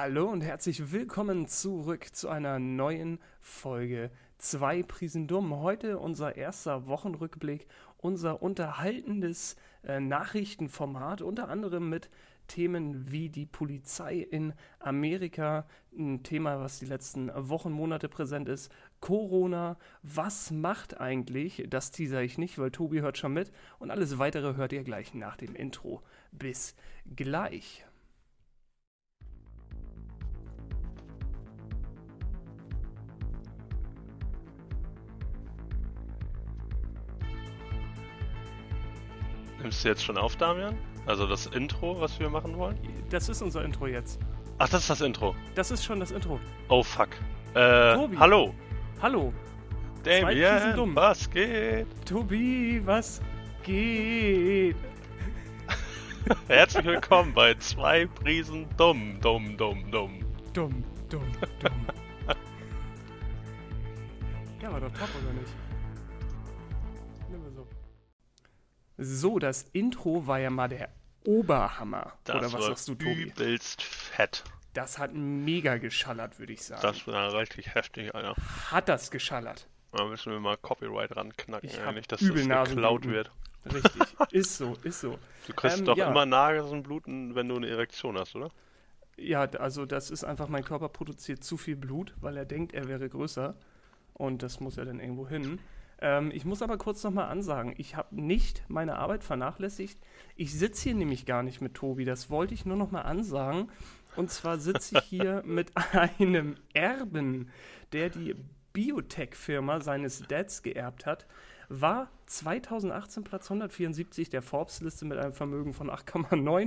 Hallo und herzlich willkommen zurück zu einer neuen Folge Zwei Prisen Dumm. Heute unser erster Wochenrückblick, unser unterhaltendes äh, Nachrichtenformat, unter anderem mit Themen wie die Polizei in Amerika, ein Thema, was die letzten Wochen, Monate präsent ist, Corona, was macht eigentlich, das teaser ich nicht, weil Tobi hört schon mit und alles weitere hört ihr gleich nach dem Intro. Bis gleich. Nimmst du jetzt schon auf, Damian? Also das Intro, was wir machen wollen? Das ist unser Intro jetzt. Ach, das ist das Intro. Das ist schon das Intro. Oh fuck. Äh, Tobi. hallo. Hallo. Dumm. was geht? Tobi, was geht? Herzlich willkommen bei zwei Prisen dumm, dumm, dumm, dumm. Dumm, dumm, dumm. ja, war doch top, oder nicht? So, das Intro war ja mal der Oberhammer. Das oder was sagst du, Tobi? übelst fett. Das hat mega geschallert, würde ich sagen. Das war richtig heftig, Alter. hat das geschallert. Da müssen wir mal Copyright ranknacken, Ich nicht, dass übel das geklaut wird. Richtig. ist so, ist so. Du kriegst Ähm, doch ja. immer Nasenbluten, wenn du eine Erektion hast, oder? Ja, also das ist einfach, mein Körper produziert zu viel Blut, weil er denkt, er wäre größer. Und das muss ja dann irgendwo hin. Ähm, ich muss aber kurz nochmal ansagen, ich habe nicht meine Arbeit vernachlässigt. Ich sitze hier nämlich gar nicht mit Tobi, das wollte ich nur nochmal ansagen. Und zwar sitze ich hier mit einem Erben, der die Biotech-Firma seines Dads geerbt hat, war 2018 Platz 174 der Forbes-Liste mit einem Vermögen von 8,9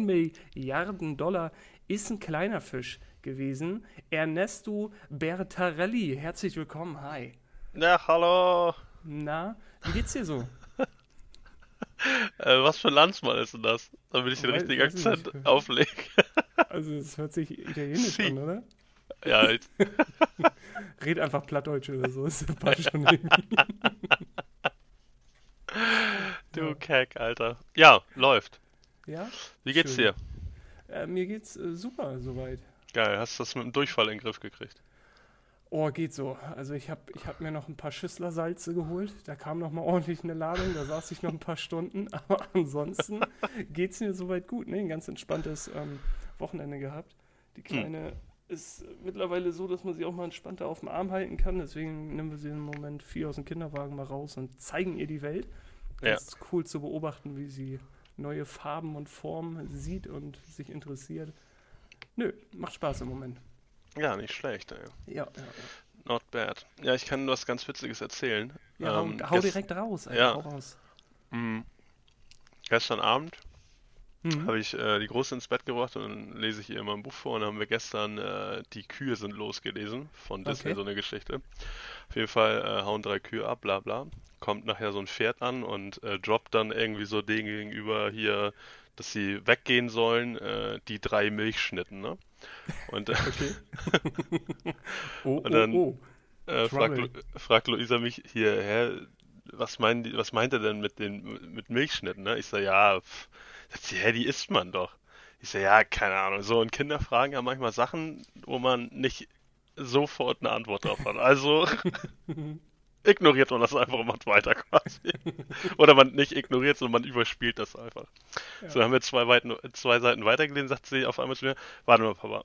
Milliarden Dollar, ist ein kleiner Fisch gewesen. Ernesto Bertarelli, herzlich willkommen, hi. Ja, hallo. Na, wie geht's dir so? Äh, was für Landsmann ist denn das? Damit ich den Weiß- richtigen weiß Akzent nicht. auflege. Also, es hört sich italienisch Si. an, oder? ja, ich, Red einfach Plattdeutsch oder so, ist passt schon irgendwie. du Ja. Keck, Alter. Ja, läuft. Ja? Wie geht's Schön. dir? Äh, mir geht's äh, super soweit. Geil, hast du das mit dem Durchfall in den Griff gekriegt? Oh, geht so. Also ich habe ich hab mir noch ein paar Schüsslersalze geholt. Da kam noch mal ordentlich eine Ladung. Da saß ich noch ein paar Stunden. Aber ansonsten geht's mir soweit gut. Ne? Ein ganz entspanntes ähm, Wochenende gehabt. Die Kleine ist mittlerweile so, dass man sie auch mal entspannter auf dem Arm halten kann. Deswegen nehmen wir sie im Moment viel aus dem Kinderwagen mal raus und zeigen ihr die Welt. Ja. Das ist cool zu beobachten, wie sie neue Farben und Formen sieht und sich interessiert. Nö, macht Spaß im Moment. Ja, nicht schlecht, ey. Ja, ja. Not bad. Ja, ich kann was ganz Witziges erzählen. Ja, Ähm, hau, hau direkt raus, Alter, ja. hau raus. mh, Gestern Abend Mhm. habe ich äh, die Große ins Bett gebracht und dann lese ich ihr immer ein Buch vor und dann haben wir gestern äh, Die Kühe sind losgelesen von Disney, Okay. so eine Geschichte. Auf jeden Fall äh, hauen drei Kühe ab, bla bla. Kommt nachher so ein Pferd an und äh, droppt dann irgendwie so denen gegenüber hier, dass sie weggehen sollen, äh, die drei Milchschnitten, ne? Und äh, Okay. oh, Und dann- oh, Äh, fragt. Lu- fragt Luisa mich hier, hä, was, meinen die, was meint er denn mit den mit Milchschnitten? Ne? Ich sag, ja, pff. Sagt sie, hä, die isst man doch. Ich sag, ja, keine Ahnung. So, und Kinder fragen ja manchmal Sachen, wo man nicht sofort eine Antwort drauf hat. Also ignoriert man das einfach und macht weiter quasi. Oder man nicht ignoriert, sondern man überspielt das einfach. So, dann haben wir zwei, Weiten, zwei Seiten weitergelesen, sagt sie auf einmal zu mir, warte mal, Papa.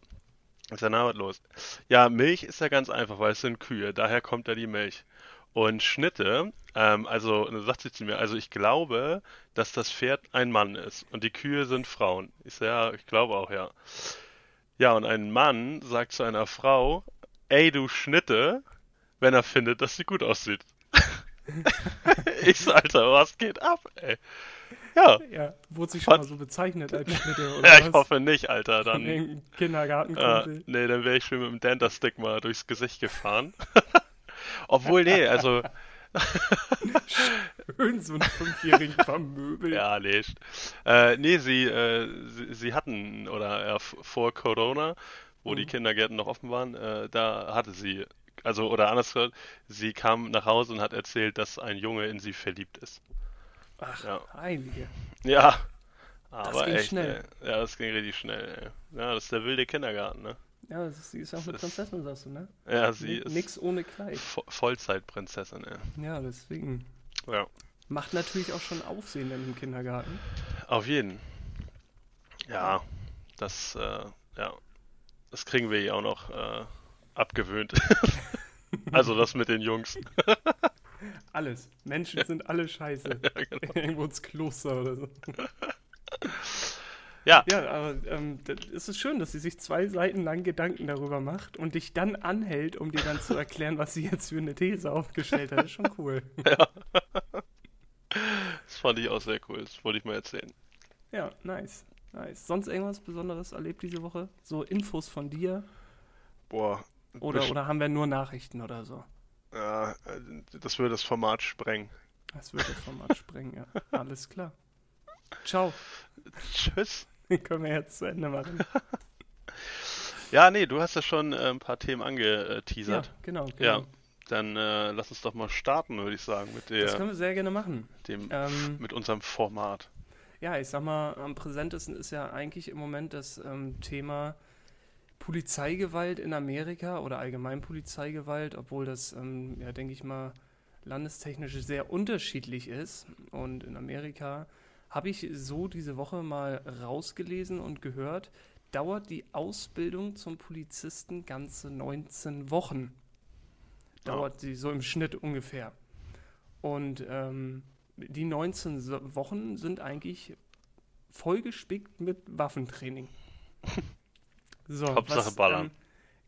Ich sag, na, was los? Ja, Milch ist ja ganz einfach, weil es sind Kühe, daher kommt ja die Milch. Und Schnitte, ähm, also, dann sagt sie zu mir, also ich glaube, dass das Pferd ein Mann ist und die Kühe sind Frauen. Ich sag, ja, ich glaube auch, ja. Ja, und ein Mann sagt zu einer Frau, ey, du Schnitte, wenn er findet, dass sie gut aussieht. ich sag, Alter, was geht ab, ey? Ja, ja, wurde sich schon Was? mal so bezeichnet als Schnitte oder ja ich was? hoffe nicht, Alter, dann... irgendeinem Äh, nee, dann wäre ich schön mit dem Dentastick mal durchs Gesicht gefahren. Obwohl, nee, also, Schön so einen Fünfjährigen vermöbelt. ja, nee. Äh, nee, sie, äh, sie, sie hatten, oder f- vor Corona, wo die Mhm. Kindergärten noch offen waren, äh, da hatte sie, also, oder anders gesagt, sie kam nach Hause und hat erzählt, dass ein Junge in sie verliebt ist. Ach, Ja. heilige. Ja, aber ging echt, schnell. ey. Ja, das ging richtig schnell, ey. Ja, das ist der wilde Kindergarten, ne? Ja, ist, sie ist auch eine Prinzessin, sagst du, ne? Ja, sie N ist. Nix ohne Kleid. Vo Vollzeitprinzessin, ja. Ja, deswegen. Ja. Macht natürlich auch schon Aufsehen dann im Kindergarten. Auf jeden. Ja, das, äh, ja. Das kriegen wir ja auch noch äh, abgewöhnt. also das mit den Jungs. Alles. Menschen sind alle scheiße. ja, genau. Irgendwo ins Kloster oder so. Ja. Ja, aber ähm, es ist schön, dass sie sich zwei Seiten lang Gedanken darüber macht und dich dann anhält, um dir dann zu erklären, was sie jetzt für eine These aufgestellt hat. Das ist schon cool. Das fand ich auch sehr cool. Das wollte ich mal erzählen. Ja, nice. Nice. Sonst irgendwas Besonderes erlebt diese Woche? So Infos von dir? Boah. Oder, oder haben wir nur Nachrichten oder so? Ja, äh, das würde das Format sprengen. Das wird das Format sprengen, ja. Alles klar. Ciao. Tschüss. Können wir jetzt zu Ende machen. Ja, nee, du hast ja schon äh, ein paar Themen Ja, angeteasert. genau. genau. Ja, dann äh, lass uns doch mal starten, würde ich sagen, mit Das der, können wir sehr gerne machen. dem, Ähm, mit unserem Format. Ja, ich sag mal, am präsentesten ist ja eigentlich im Moment das ähm, Thema Polizeigewalt in Amerika oder allgemein Polizeigewalt, obwohl das, ähm, ja, denke ich mal, landestechnisch sehr unterschiedlich ist. Und in Amerika habe ich so diese Woche mal rausgelesen und gehört, dauert die Ausbildung zum Polizisten ganze 19 Wochen. Dauert sie so im Schnitt ungefähr. Und ähm, die 19 So- Wochen sind eigentlich vollgespickt mit Waffentraining. So, Hauptsache ballern. Ähm,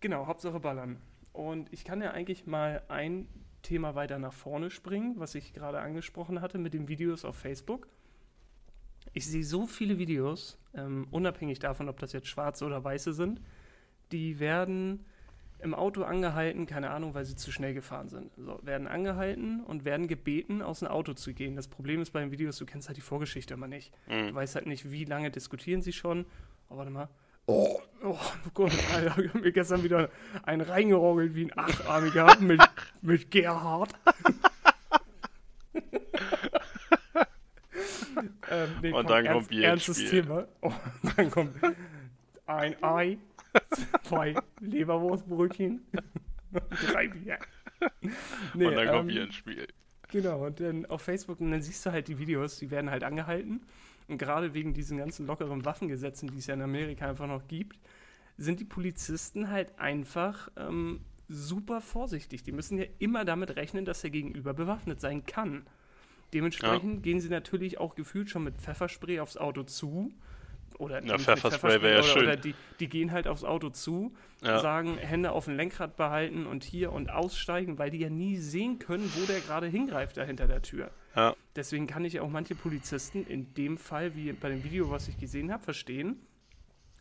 genau, Hauptsache ballern. Und ich kann ja eigentlich mal ein Thema weiter nach vorne springen, was ich gerade angesprochen hatte mit den Videos auf Facebook. Ich sehe so viele Videos, ähm, unabhängig davon, ob das jetzt schwarze oder weiße sind, die werden im Auto angehalten, keine Ahnung, weil sie zu schnell gefahren sind. So, werden angehalten und werden gebeten, aus dem Auto zu gehen. Das Problem ist bei den Videos, du kennst halt die Vorgeschichte immer nicht. Mhm. Du weißt halt nicht, wie lange diskutieren sie schon. Oh, warte mal. Oh, oh Gott, Alter, ich hab mir gestern wieder einen reingerogelt wie ein Achtarmiger mit, mit Gerhard. ähm, nee, Und dann kommt ernst, Bier ins Ernstes Spiel. Thema. Oh, dann kommt ein Ei, zwei Leberwurstbrötchen, drei Bier. Nee, Und dann kommt ähm, Bier ins Spiel. Genau, und dann auf Facebook, und dann siehst du halt die Videos, die werden halt angehalten. Und gerade wegen diesen ganzen lockeren Waffengesetzen, die es ja in Amerika einfach noch gibt, sind die Polizisten halt einfach ähm, super vorsichtig. Die müssen ja immer damit rechnen, dass der Gegenüber bewaffnet sein kann. Dementsprechend gehen sie natürlich auch gefühlt schon mit Pfefferspray aufs Auto zu. Oder Ja, Pfefferspray wäre ja oder. Oder die, die gehen halt aufs Auto zu, Ja. sagen, Hände auf dem Lenkrad behalten und hier und aussteigen, weil die ja nie sehen können, wo der gerade hingreift da hinter der Tür. Ja. Deswegen kann ich auch manche Polizisten in dem Fall, wie bei dem Video, was ich gesehen habe, verstehen.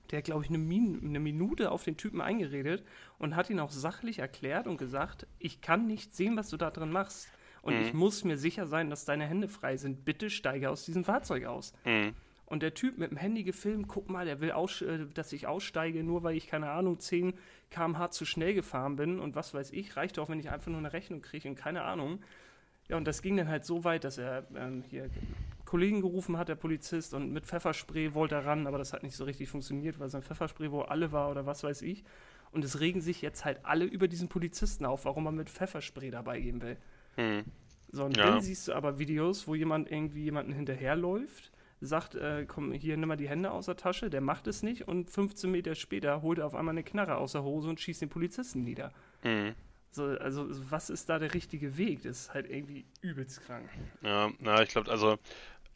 Der hat, glaube ich, eine, Min eine Minute auf den Typen eingeredet und hat ihn auch sachlich erklärt und gesagt, ich kann nicht sehen, was du da drin machst. Und Mhm. ich muss mir sicher sein, dass deine Hände frei sind. Bitte steige aus diesem Fahrzeug aus. Mhm. Und der Typ mit dem Handy gefilmt, guck mal, der will, äh, dass ich aussteige, nur weil ich, keine Ahnung, 10 km/h zu schnell gefahren bin und was weiß ich, reicht doch, wenn ich einfach nur eine Rechnung kriege und keine Ahnung. Ja, und das ging dann halt so weit, dass er ähm, hier Kollegen gerufen hat, der Polizist, und mit Pfefferspray wollte er ran, aber das hat nicht so richtig funktioniert, weil sein Pfefferspray wohl alle war oder was weiß ich. Und es regen sich jetzt halt alle über diesen Polizisten auf, warum er mit Pfefferspray dabei gehen will. Mhm. So, und Ja. dann siehst du aber Videos, wo jemand irgendwie jemanden hinterherläuft, sagt, äh, komm, hier, nimm mal die Hände aus der Tasche, der macht es nicht und 15 Meter später holt er auf einmal eine Knarre aus der Hose und schießt den Polizisten nieder. Mhm. So, also, was ist da der richtige Weg? Das ist halt irgendwie übelst krank. Ja, na, ich glaube, also,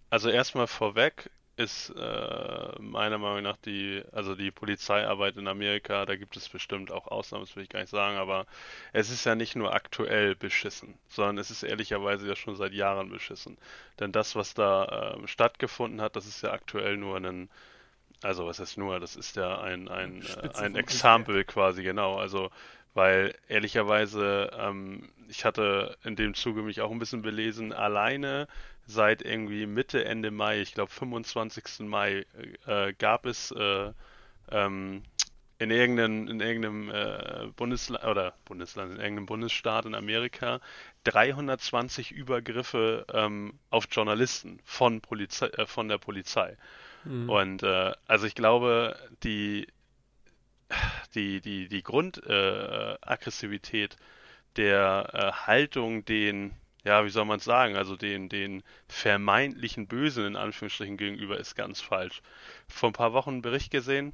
also erstmal vorweg ist äh, meiner Meinung nach die, also die Polizeiarbeit in Amerika, da gibt es bestimmt auch Ausnahmen, das will ich gar nicht sagen, aber es ist ja nicht nur aktuell beschissen, sondern es ist ehrlicherweise ja schon seit Jahren beschissen. Denn das, was da ähm, stattgefunden hat, das ist ja aktuell nur ein, also was heißt nur, das ist ja ein, ein, äh, ein. Exempel quasi, genau. Also weil ehrlicherweise, ähm, ich hatte in dem Zuge mich auch ein bisschen belesen, alleine seit irgendwie Mitte, Ende Mai, ich glaube 25. Mai, äh, gab es äh, ähm, in irgendeinem, in irgendeinem äh, Bundesland oder Bundesland, in irgendeinem Bundesstaat in Amerika 320 Übergriffe ähm, auf Journalisten von Polizei, äh, von der Polizei. Und äh, also ich glaube, die die, die, die Grundaggressivität äh, der äh, Haltung den, ja, wie soll man es sagen, also den, den vermeintlichen Bösen in Anführungsstrichen gegenüber ist ganz falsch. Vor ein paar Wochen einen Bericht gesehen,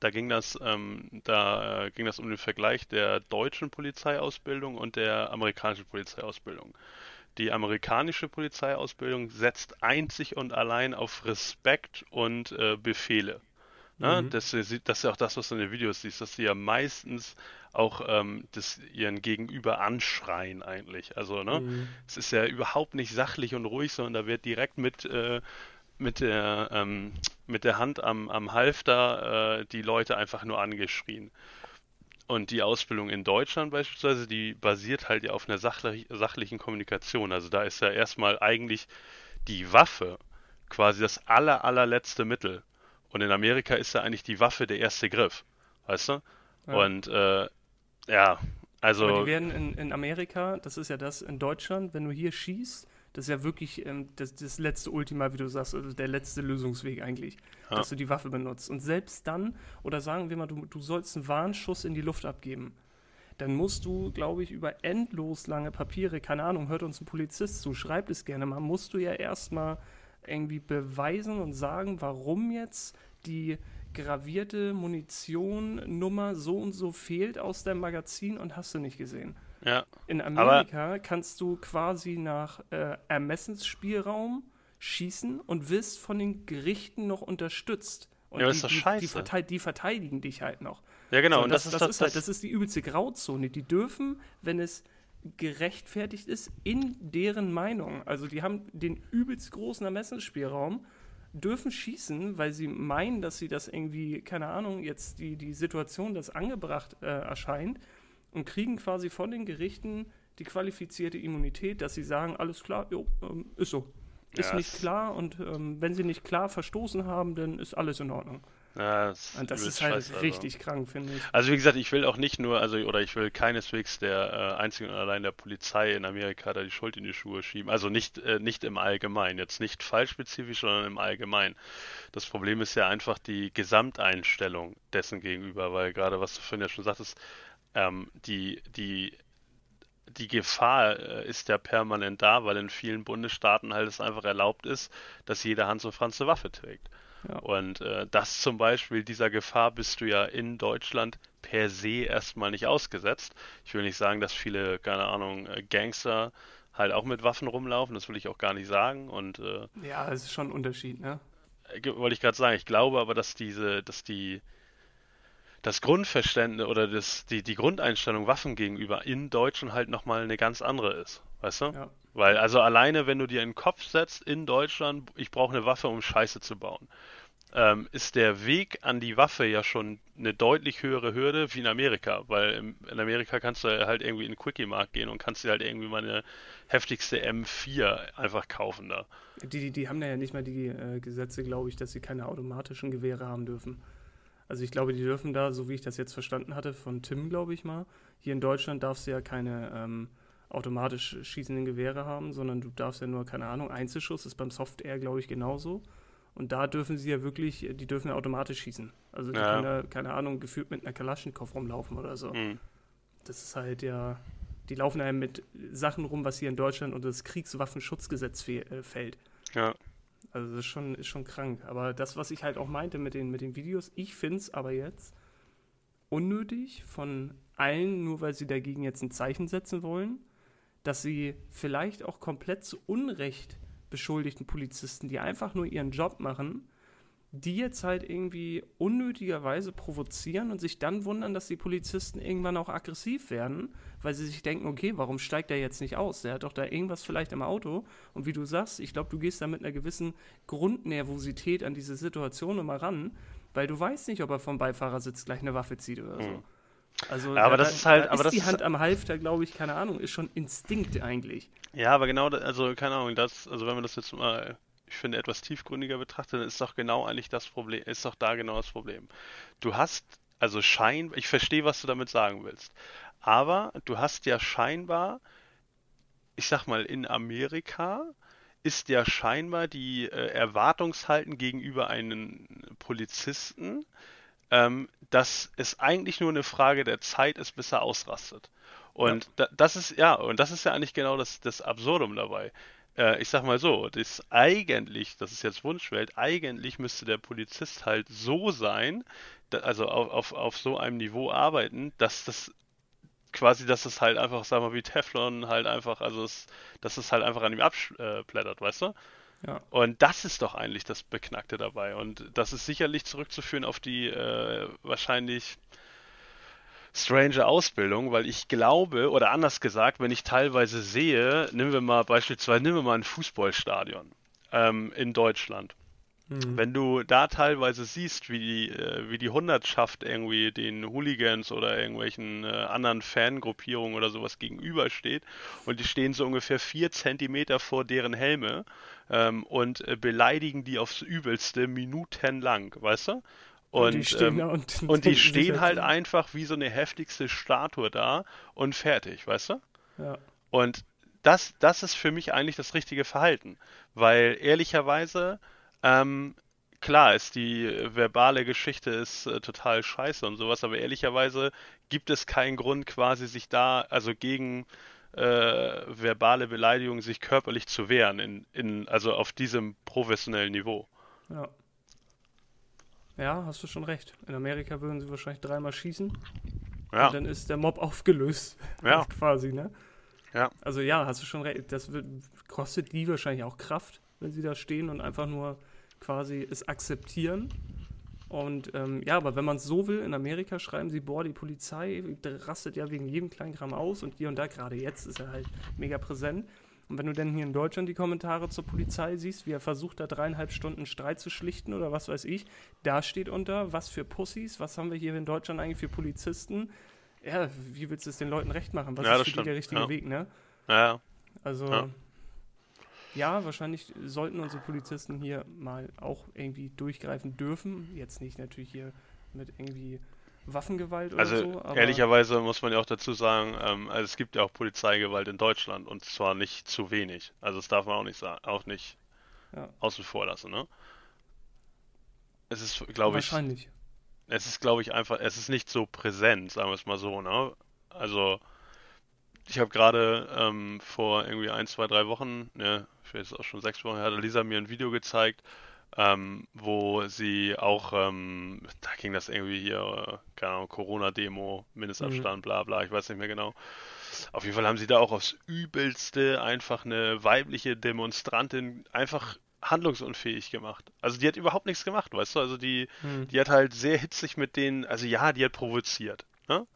da ging das, ähm, da äh, ging das um den Vergleich der deutschen Polizeiausbildung und der amerikanischen Polizeiausbildung. Die amerikanische Polizeiausbildung setzt einzig und allein auf Respekt und äh, Befehle. Ne? Mhm. Das, das, ist ja auch das, was du in den Videos siehst, dass sie ja meistens auch ähm, das ihren Gegenüber anschreien eigentlich. Also, ne? Mhm. Es ist ja überhaupt nicht sachlich und ruhig, sondern da wird direkt mit, äh, mit, der, ähm, mit der Hand am, am Halfter äh, die Leute einfach nur angeschrien. Und die Ausbildung in Deutschland beispielsweise, die basiert halt ja auf einer sachlich, sachlichen Kommunikation. Also da ist ja erstmal eigentlich die Waffe quasi das aller, allerletzte Mittel. Und in Amerika ist ja eigentlich die Waffe der erste Griff. Weißt du? Ja. Und äh, ja, also. Aber die werden in, in Amerika, das ist ja das, in Deutschland, wenn du hier schießt, das ist ja wirklich ähm, das, das, letzte Ultima, wie du sagst, also der letzte Lösungsweg eigentlich, ja. dass du die Waffe benutzt. Und selbst dann, oder sagen wir mal, du, du sollst einen Warnschuss in die Luft abgeben, dann musst du, glaube ich, über endlos lange Papiere, keine Ahnung, hört uns ein Polizist zu, schreibt es gerne mal, musst du ja erstmal irgendwie beweisen und sagen, warum jetzt die gravierte Munition-Nummer so und so fehlt aus deinem Magazin und hast du nicht gesehen. Ja. In Amerika kannst du quasi nach äh, Ermessensspielraum schießen und wirst von den Gerichten noch unterstützt. Und ja, die, ist doch scheiße. Die, die, die, verteidigen dich halt noch. Ja, genau. So, und das, das, ist, das, ist halt, das ist die übelste Grauzone. Die dürfen, wenn es gerechtfertigt ist, in deren Meinung, also die haben den übelst großen Ermessensspielraum, dürfen schießen, weil sie meinen, dass sie das irgendwie, keine Ahnung, jetzt die, die Situation, das angebracht äh, erscheint und kriegen quasi von den Gerichten die qualifizierte Immunität, dass sie sagen, alles klar, jo, ähm, ist so. Ist ja, nicht klar und ähm, wenn sie nicht klar verstoßen haben, dann ist alles in Ordnung. Ja, das, und das ist halt scheiße, richtig also. krank, finde ich. Also wie gesagt, ich will auch nicht nur, also oder ich will keineswegs der äh, einzigen und allein der Polizei in Amerika da die Schuld in die Schuhe schieben. Also nicht, äh, nicht im Allgemeinen, jetzt nicht fallspezifisch, sondern im Allgemeinen. Das Problem ist ja einfach die Gesamteinstellung dessen gegenüber, weil gerade was du vorhin ja schon sagtest, ähm, die, die die Gefahr äh, ist ja permanent da, weil in vielen Bundesstaaten halt es einfach erlaubt ist, dass jeder Hans und Franz eine Waffe trägt. Ja. Und äh, das zum Beispiel, dieser Gefahr bist du ja in Deutschland per se erstmal nicht ausgesetzt. Ich will nicht sagen, dass viele, keine Ahnung, äh, Gangster halt auch mit Waffen rumlaufen, das will ich auch gar nicht sagen. Und äh, ja, es ist schon ein Unterschied, ne? Äh, wollte ich gerade sagen. Ich glaube aber, dass diese, dass die das Grundverständnis oder das, die, die Grundeinstellung Waffen gegenüber in Deutschland halt nochmal eine ganz andere ist. Weißt du? Ja. Weil, also alleine, wenn du dir in den Kopf setzt, in Deutschland, ich brauche eine Waffe, um Scheiße zu bauen, ähm, ist der Weg an die Waffe ja schon eine deutlich höhere Hürde wie in Amerika. Weil in Amerika kannst du halt irgendwie in den Quickie-Markt gehen und kannst dir halt irgendwie mal eine heftigste M4 einfach kaufen da. Die, die, die haben ja nicht mal die äh, Gesetze, glaube ich, dass sie keine automatischen Gewehre haben dürfen. Also ich glaube, die dürfen da, so wie ich das jetzt verstanden hatte, von Tim, glaube ich mal, hier in Deutschland darfst du ja keine ähm, automatisch schießenden Gewehre haben, sondern du darfst ja nur, keine Ahnung, Einzelschuss ist beim Soft Air, glaube ich, genauso. Und da dürfen sie ja wirklich, die dürfen ja automatisch schießen. Also die ja. können ja, keine Ahnung, gefühlt mit einer Kalaschnikow rumlaufen oder so. Mhm. Das ist halt ja, die laufen ja mit Sachen rum, was hier in Deutschland unter das Kriegswaffenschutzgesetz äh, fällt. Ja. Also das ist schon, ist schon krank. Aber das, was ich halt auch meinte mit den, mit den Videos, ich finde es aber jetzt unnötig von allen, nur weil sie dagegen jetzt ein Zeichen setzen wollen, dass sie vielleicht auch komplett zu Unrecht beschuldigten Polizisten, die einfach nur ihren Job machen, die jetzt halt irgendwie unnötigerweise provozieren und sich dann wundern, dass die Polizisten irgendwann auch aggressiv werden, weil sie sich denken, okay, warum steigt er jetzt nicht aus? Der hat doch da irgendwas vielleicht im Auto. Und wie du sagst, ich glaube, du gehst da mit einer gewissen Grundnervosität an diese Situation immer ran, weil du weißt nicht, ob er vom Beifahrersitz gleich eine Waffe zieht oder so. Mhm. Also ja, aber da, das ist halt, da aber ist das die Hand am Halfter, glaube ich, keine Ahnung, ist schon Instinkt eigentlich. Ja, aber genau, also keine Ahnung, das, also wenn man das jetzt mal, ich finde, etwas tiefgründiger betrachtet, dann ist doch genau eigentlich das Problem, ist doch da genau das Problem. Du hast, also schein, ich verstehe, was du damit sagen willst, aber du hast ja scheinbar, ich sag mal, in Amerika ist ja scheinbar die äh, Erwartungshalten gegenüber einem Polizisten ähm, dass es eigentlich nur eine Frage der Zeit ist, bis er ausrastet. Und ja. da, das ist, ja, und das ist ja eigentlich genau das, das Absurdum dabei. Äh, ich sag mal so, das eigentlich, das ist jetzt Wunschwelt, eigentlich müsste der Polizist halt so sein, da, also auf, auf, auf so einem Niveau arbeiten, dass das quasi, dass es halt einfach, sag mal, wie Teflon halt einfach, also es, dass es halt einfach an ihm abplättert, weißt du? Und das ist doch eigentlich das Beknackte dabei. Und das ist sicherlich zurückzuführen auf die äh, wahrscheinlich strange Ausbildung, weil ich glaube, oder anders gesagt, wenn ich teilweise sehe, nehmen wir mal beispielsweise, nehmen wir mal ein Fußballstadion ähm, in Deutschland. Mhm. Wenn du da teilweise siehst, wie die, äh, wie die Hundertschaft irgendwie den Hooligans oder irgendwelchen äh, anderen Fangruppierungen oder sowas gegenübersteht und die stehen so ungefähr vier Zentimeter vor deren Helme ähm, und äh, beleidigen die aufs Übelste minutenlang, weißt du? Und, und die stehen, ähm, und, und die stehen halt einfach wie so eine heftigste Statue da und fertig, weißt du? Ja. Und das, das ist für mich eigentlich das richtige Verhalten. Weil ehrlicherweise, ähm, klar ist die verbale Geschichte ist äh, total scheiße und sowas, aber ehrlicherweise gibt es keinen Grund quasi sich da, also gegen äh, verbale Beleidigungen sich körperlich zu wehren, in, in, also auf diesem professionellen Niveau. Ja. Ja, hast du schon recht. In Amerika würden sie wahrscheinlich dreimal schießen. Ja. Und dann ist der Mob aufgelöst. Ja. quasi, ne? Ja. Also ja, hast du schon recht. Das wird, kostet die wahrscheinlich auch Kraft, wenn sie da stehen und einfach nur quasi es akzeptieren. Und ähm, ja, aber wenn man es so will, in Amerika schreiben sie, boah, die Polizei rastet ja wegen jedem kleinen Kram aus und hier und da, gerade jetzt ist er halt mega präsent. Und wenn du dann hier in Deutschland die Kommentare zur Polizei siehst, wie er versucht, da dreieinhalb Stunden Streit zu schlichten oder was weiß ich, da steht unter, was für Pussys, was haben wir hier in Deutschland eigentlich für Polizisten? Ja, wie willst du es den Leuten recht machen? Was ja, ist für stimmt. die der richtige ja. Weg, ne? Ja. Also, ja. Ja, wahrscheinlich sollten unsere Polizisten hier mal auch irgendwie durchgreifen dürfen. Jetzt nicht natürlich hier mit irgendwie Waffengewalt oder also, so. Also ehrlicherweise muss man ja auch dazu sagen, ähm, also es gibt ja auch Polizeigewalt in Deutschland und zwar nicht zu wenig. Also das darf man auch nicht sagen, auch nicht ja. außen vor lassen, ne? Es ist, glaube ich. Wahrscheinlich. Es ist, glaube ich, einfach, es ist nicht so präsent, sagen wir es mal so, ne? Also ich habe gerade ähm, vor irgendwie ein, zwei, drei Wochen, ne, vielleicht ist auch schon sechs Wochen, hat Lisa mir ein Video gezeigt, ähm, wo sie auch, ähm, da ging das irgendwie hier, äh, keine Ahnung, Corona-Demo, Mindestabstand, mhm. bla bla, ich weiß nicht mehr genau. Auf jeden Fall haben sie da auch aufs Übelste einfach eine weibliche Demonstrantin einfach handlungsunfähig gemacht. Also die hat überhaupt nichts gemacht, weißt du? Also die, mhm. die hat halt sehr hitzig mit denen, also ja, die hat provoziert. Ne?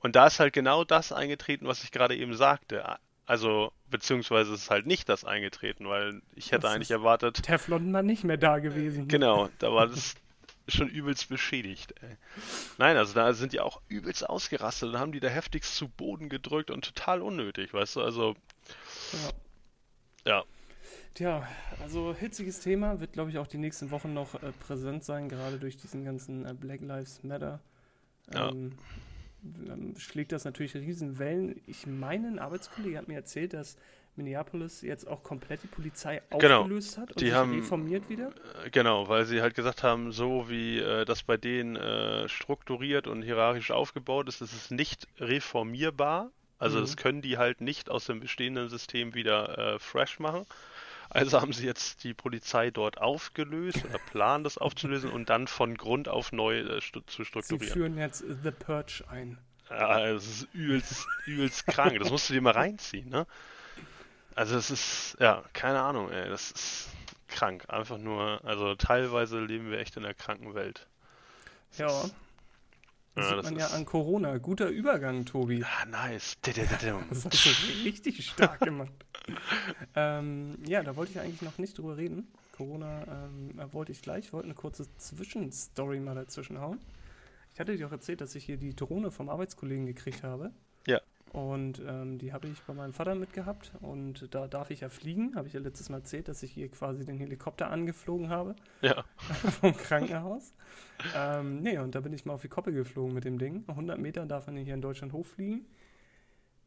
Und da ist halt genau das eingetreten, was ich gerade eben sagte. Also, beziehungsweise ist halt nicht das eingetreten, weil ich hätte das eigentlich erwartet. Teflon mal nicht mehr da gewesen. Genau, da war das schon übelst beschädigt. Ey. Nein, also da sind die auch übelst ausgerastet und haben die da heftigst zu Boden gedrückt und total unnötig, weißt du? Also. Ja. ja. Tja, also hitziges Thema wird, glaube ich, auch die nächsten Wochen noch äh, präsent sein, gerade durch diesen ganzen äh, Black Lives Matter. Ähm, ja schlägt das natürlich Riesenwellen. Ich meine, ein Arbeitskollege hat mir erzählt, dass Minneapolis jetzt auch komplett die Polizei genau. aufgelöst hat und die sich haben, reformiert wieder? Äh, genau, weil sie halt gesagt haben, so wie äh, das bei denen äh, strukturiert und hierarchisch aufgebaut ist, ist es nicht reformierbar. Also mhm. das können die halt nicht aus dem bestehenden System wieder äh, fresh machen. Also haben sie jetzt die Polizei dort aufgelöst oder planen das aufzulösen und dann von Grund auf neu äh, stu zu strukturieren. Sie führen jetzt The Purge ein. Ja, das ist übelst, übelst krank. Das musst du dir mal reinziehen, ne? Also es ist, ja, keine Ahnung, ey. Das ist krank. Einfach nur, also teilweise leben wir echt in der kranken Welt. Das ja. Ist, das ja, sieht man ja an Corona. Guter Übergang, Tobi. Ah, nice. das hast du richtig stark gemacht. ähm, ja, da wollte ich eigentlich noch nicht drüber reden. Corona ähm, wollte ich gleich. Ich wollte eine kurze Zwischenstory mal dazwischen hauen. Ich hatte dir auch erzählt, dass ich hier die Drohne vom Arbeitskollegen gekriegt habe. Und ähm, die habe ich bei meinem Vater mitgehabt. Und da darf ich ja fliegen. Habe ich ja letztes Mal erzählt, dass ich hier quasi den Helikopter angeflogen habe. Ja. vom Krankenhaus. ähm, nee, und da bin ich mal auf die Koppel geflogen mit dem Ding. 100 Meter darf man hier in Deutschland hochfliegen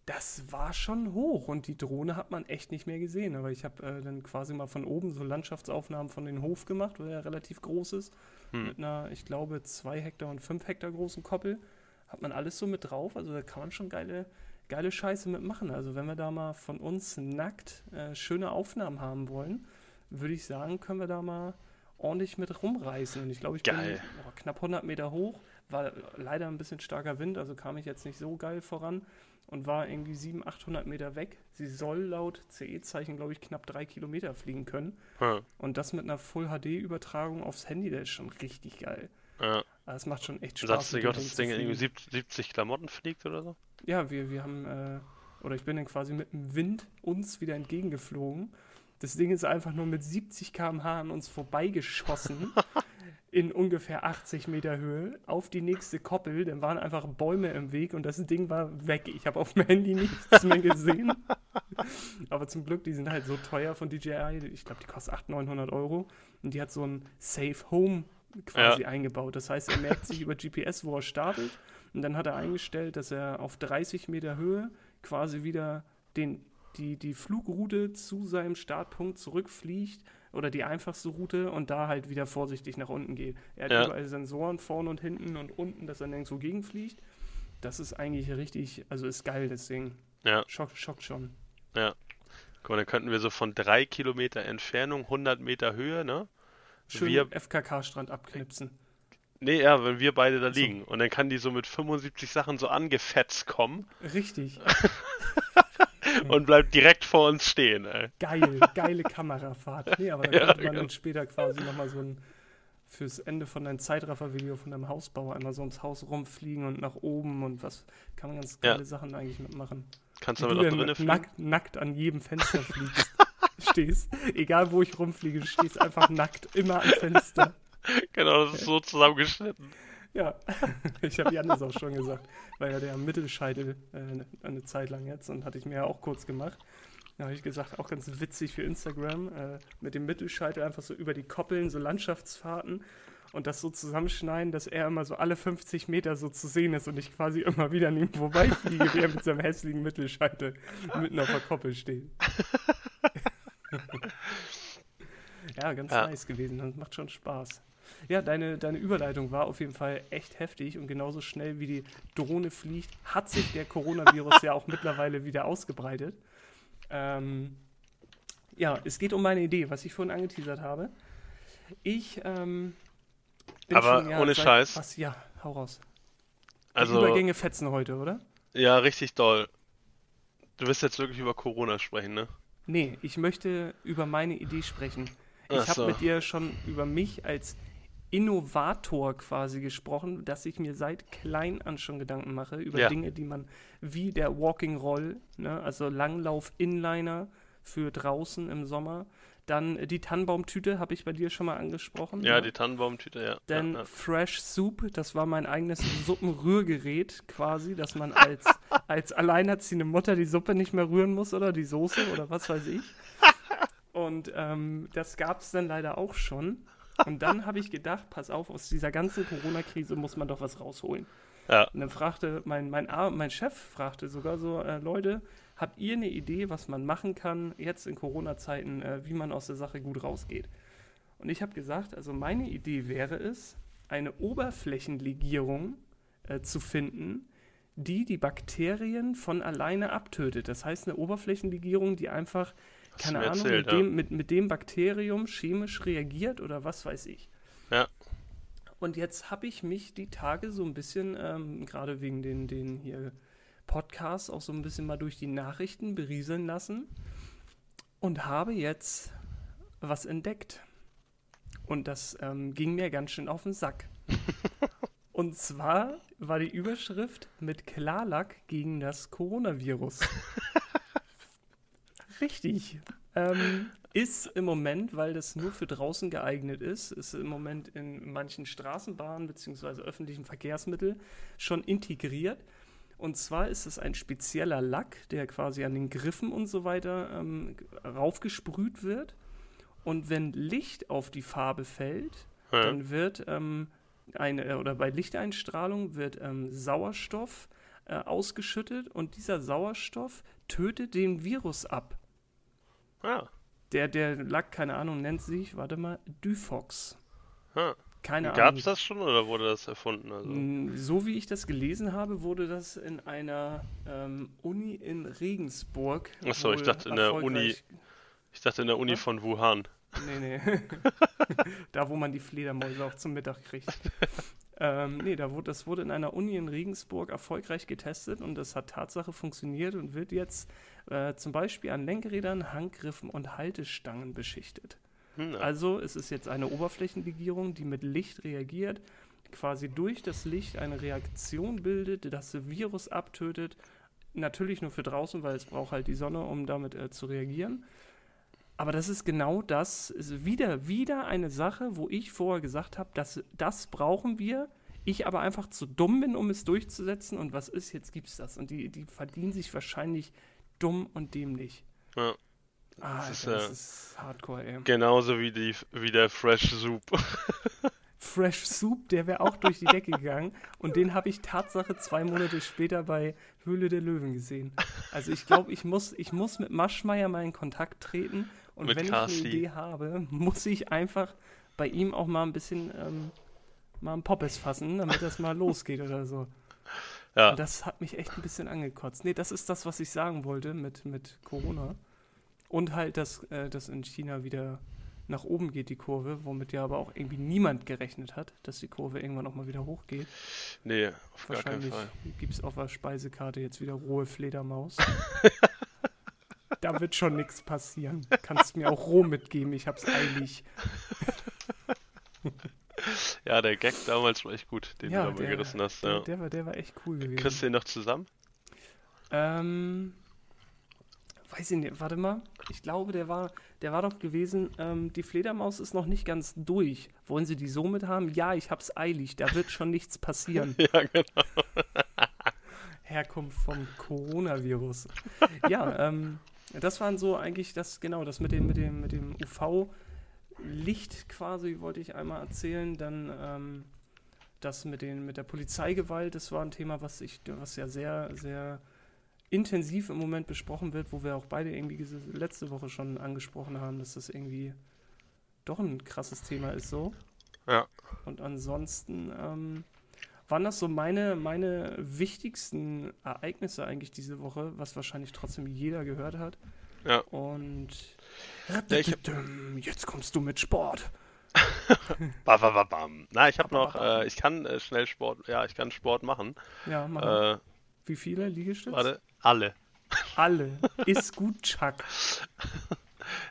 das war schon hoch und die Drohne hat man echt nicht mehr gesehen. Aber ich habe äh, dann quasi mal von oben so Landschaftsaufnahmen von den Hof gemacht, weil er relativ groß ist. hm. mit einer, ich glaube, 2 Hektar und 5 Hektar großen Koppel. Hat man alles so mit drauf. Also da kann man schon geile, geile Scheiße mitmachen. Also wenn wir da mal von uns nackt äh, schöne Aufnahmen haben wollen, würde ich sagen, können wir da mal ordentlich mit rumreißen. Und ich glaube, ich geil. bin oh, knapp 100 Meter hoch. War leider ein bisschen starker Wind, also kam ich jetzt nicht so geil voran und war irgendwie 700, 800 Meter weg. Sie soll laut CE-Zeichen, glaube ich, knapp drei Kilometer fliegen können. Hm. Und das mit einer Full-HD-Übertragung aufs Handy, das ist schon richtig geil. Ja. Das macht schon echt Spaß. Sagst du dass das Ding irgendwie 70 Klamotten fliegt oder so? Ja, wir, wir haben, äh, oder ich bin dann quasi mit dem Wind uns wieder entgegengeflogen. Das Ding ist einfach nur mit 70 km/h an uns vorbeigeschossen. in ungefähr 80 Meter Höhe auf die nächste Koppel. Dann waren einfach Bäume im Weg und das Ding war weg. Ich habe auf dem Handy nichts mehr gesehen. Aber zum Glück, die sind halt so teuer von DJI. Ich glaube, die kostet 800, 900 Euro. Und die hat so ein Safe Home quasi ja. eingebaut. Das heißt, er merkt sich über GPS, wo er startet. Und dann hat er eingestellt, dass er auf 30 Meter Höhe quasi wieder den, die, die Flugroute zu seinem Startpunkt zurückfliegt oder die einfachste Route und da halt wieder vorsichtig nach unten geht. Er hat ja. überall Sensoren vorne und hinten und unten, dass er nirgendwo gegenfliegt. Das ist eigentlich richtig, also ist geil, das Ding. Ja. Schock, schockt schon. Ja. Guck mal, dann könnten wir so von drei Kilometer Entfernung, 100 Meter Höhe, ne? Schön FKK-Strand abknipsen. Nee, ja, wenn wir beide da liegen. Und dann kann die so mit 75 Sachen so angefetzt kommen. Richtig. und bleibt direkt vor uns stehen. Ey. Geil, geile Kamerafahrt. Nee, aber da ja, könnte man genau. dann später quasi nochmal so ein fürs Ende von deinem Zeitraffer-Video von deinem Hausbau einmal so ums Haus rumfliegen und nach oben und was kann man ganz geile ja. Sachen eigentlich mitmachen. Kannst du aber doch drinnen fliegen? Nackt, nackt an jedem Fenster fliegst. stehst. Egal wo ich rumfliege, du stehst einfach nackt, immer am Fenster. Genau, das ist so zusammengeschnitten. Ja, ich habe Janis auch schon gesagt, weil ja der Mittelscheitel äh, eine Zeit lang jetzt und hatte ich mir ja auch kurz gemacht. Da habe ich gesagt, auch ganz witzig für Instagram, äh, mit dem Mittelscheitel einfach so über die Koppeln, so Landschaftsfahrten und das so zusammenschneiden, dass er immer so alle 50 Meter so zu sehen ist und ich quasi immer wieder an ihm vorbeifliege, wie er mit seinem hässlichen Mittelscheitel mitten auf der Koppel steht. Ja, ganz ja. nice gewesen. Das macht schon Spaß. Ja, deine, deine Überleitung war auf jeden Fall echt heftig und genauso schnell wie die Drohne fliegt, hat sich der Coronavirus ja auch mittlerweile wieder ausgebreitet. Ähm, ja, es geht um meine Idee, was ich vorhin angeteasert habe. Ich ähm, bin Aber schon, ja, ohne seit, Scheiß. Was, ja, hau raus. Die also, Übergänge fetzen heute, oder? Ja, richtig doll. Du wirst jetzt wirklich über Corona sprechen, ne? Nee, ich möchte über meine Idee sprechen. Ich so. habe mit dir schon über mich als Innovator quasi gesprochen, dass ich mir seit klein an schon Gedanken mache über ja. Dinge, die man wie der Walking Roll, ne, also Langlauf Inliner für draußen im Sommer. Dann die Tannenbaumtüte habe ich bei dir schon mal angesprochen. Ja, ne? die Tannenbaumtüte, ja. Dann ja, ja. Fresh Soup, das war mein eigenes Suppenrührgerät quasi, dass man als, als alleinerziehende Mutter die Suppe nicht mehr rühren muss oder die Soße oder was weiß ich. Und ähm, das gab es dann leider auch schon. Und dann habe ich gedacht, pass auf, aus dieser ganzen Corona-Krise muss man doch was rausholen. Ja. Und dann fragte mein, mein, mein Chef fragte sogar so, äh, Leute, habt ihr eine Idee, was man machen kann jetzt in Corona-Zeiten, äh, wie man aus der Sache gut rausgeht? Und ich habe gesagt, also meine Idee wäre es, eine Oberflächenlegierung äh, zu finden, die die Bakterien von alleine abtötet. Das heißt eine Oberflächenlegierung, die einfach keine Ahnung, erzählt, mit, ja. dem, mit, mit dem Bakterium chemisch reagiert oder was weiß ich. Ja. Und jetzt habe ich mich die Tage so ein bisschen, ähm, gerade wegen den, den hier Podcasts, auch so ein bisschen mal durch die Nachrichten berieseln lassen und habe jetzt was entdeckt. Und das ähm, ging mir ganz schön auf den Sack. und zwar war die Überschrift mit Klarlack gegen das Coronavirus. Richtig. Ähm, ist im Moment, weil das nur für draußen geeignet ist, ist im Moment in manchen Straßenbahnen bzw. öffentlichen Verkehrsmitteln schon integriert. Und zwar ist es ein spezieller Lack, der quasi an den Griffen und so weiter ähm, raufgesprüht wird. Und wenn Licht auf die Farbe fällt, ja. dann wird ähm, eine, oder bei Lichteinstrahlung wird ähm, Sauerstoff äh, ausgeschüttet und dieser Sauerstoff tötet den Virus ab. Ah. Der, der Lack, keine Ahnung, nennt sich, warte mal, Dyfox. Ah. Keine Gab Ahnung. es das schon oder wurde das erfunden? Also, So wie ich das gelesen habe, wurde das in einer ähm, Uni in Regensburg. Ach so, ich dachte in der Uni- ich dachte in der Uni Was? von Wuhan. Nee, nee. da, wo man die Fledermäuse auch zum Mittag kriegt. ähm, nee, da wurde, das wurde in einer Uni in Regensburg erfolgreich getestet und das hat Tatsache funktioniert und wird jetzt äh, zum Beispiel an Lenkrädern, Handgriffen und Haltestangen beschichtet. Hm. Also es ist jetzt eine Oberflächenlegierung, die mit Licht reagiert, quasi durch das Licht eine Reaktion bildet, die das Virus abtötet. Natürlich nur für draußen, weil es braucht halt die Sonne, um damit äh, zu reagieren. Aber das ist genau das, ist wieder, wieder eine Sache, wo ich vorher gesagt habe, dass das brauchen wir. Ich aber einfach zu dumm bin, um es durchzusetzen. Und was ist, jetzt gibt's das. Und die, die verdienen sich wahrscheinlich dumm und dämlich. Ja. Ah, Das Alter, ist, das äh, ist hardcore, ey. Genauso wie, die, wie der Fresh Soup. Fresh Soup, der wäre auch durch die Decke gegangen. Und den habe ich Tatsache zwei Monate später bei Höhle der Löwen gesehen. Also ich glaube, ich muss, ich muss mit Maschmeyer mal in Kontakt treten. Und Mit wenn ich Carsten. eine Idee habe, muss ich einfach bei ihm auch mal ein bisschen ähm, mal einen Poppes fassen, damit das mal losgeht oder so. Ja, Und das hat mich echt ein bisschen angekotzt. Nee, das ist das, was ich sagen wollte mit, mit Corona. Und halt, dass, äh, dass in China wieder nach oben geht, die Kurve, womit ja aber auch irgendwie niemand gerechnet hat, dass die Kurve irgendwann auch mal wieder hochgeht. nee, auf gar keinen Wahrscheinlich Fall. gibt es auf der Speisekarte jetzt wieder rohe Fledermaus. da wird schon nichts passieren. Kannst mir auch roh mitgeben, ich hab's eilig. Ja, der Gag damals war echt gut, den Ja, du da mal gerissen hast. Der, Ja. der, war, der war echt cool gewesen. Kriegst du den noch zusammen? Ähm, weiß ich nicht, warte mal. Ich glaube, der war, der war doch gewesen, ähm, die Fledermaus ist noch nicht ganz durch. Wollen Sie die so mit haben? Ja, ich hab's eilig, da wird schon nichts passieren. Ja, genau. Herkunft vom Coronavirus. ja, ähm, das waren so eigentlich das, genau, das mit dem, mit dem, mit dem UV-Licht quasi wollte ich einmal erzählen. Dann ähm, das mit, den, mit der Polizeigewalt, das war ein Thema, was ich, was ja sehr, sehr intensiv im Moment besprochen wird, wo wir auch beide irgendwie diese- letzte Woche schon angesprochen haben, dass das irgendwie doch ein krasses Thema ist so. Ja. Und ansonsten ähm, waren das so meine, meine wichtigsten Ereignisse eigentlich diese Woche, was wahrscheinlich trotzdem jeder gehört hat. Ja. Und ich jetzt kommst du mit Sport. Ba, ba, ba, bam. Na, ich habe noch, bam. äh, ich kann äh, schnell Sport, ja, ich kann Sport machen. Ja, mach mal. Äh, Wie viele Liegestütze? warte, alle. Alle. Ist gut, Chuck.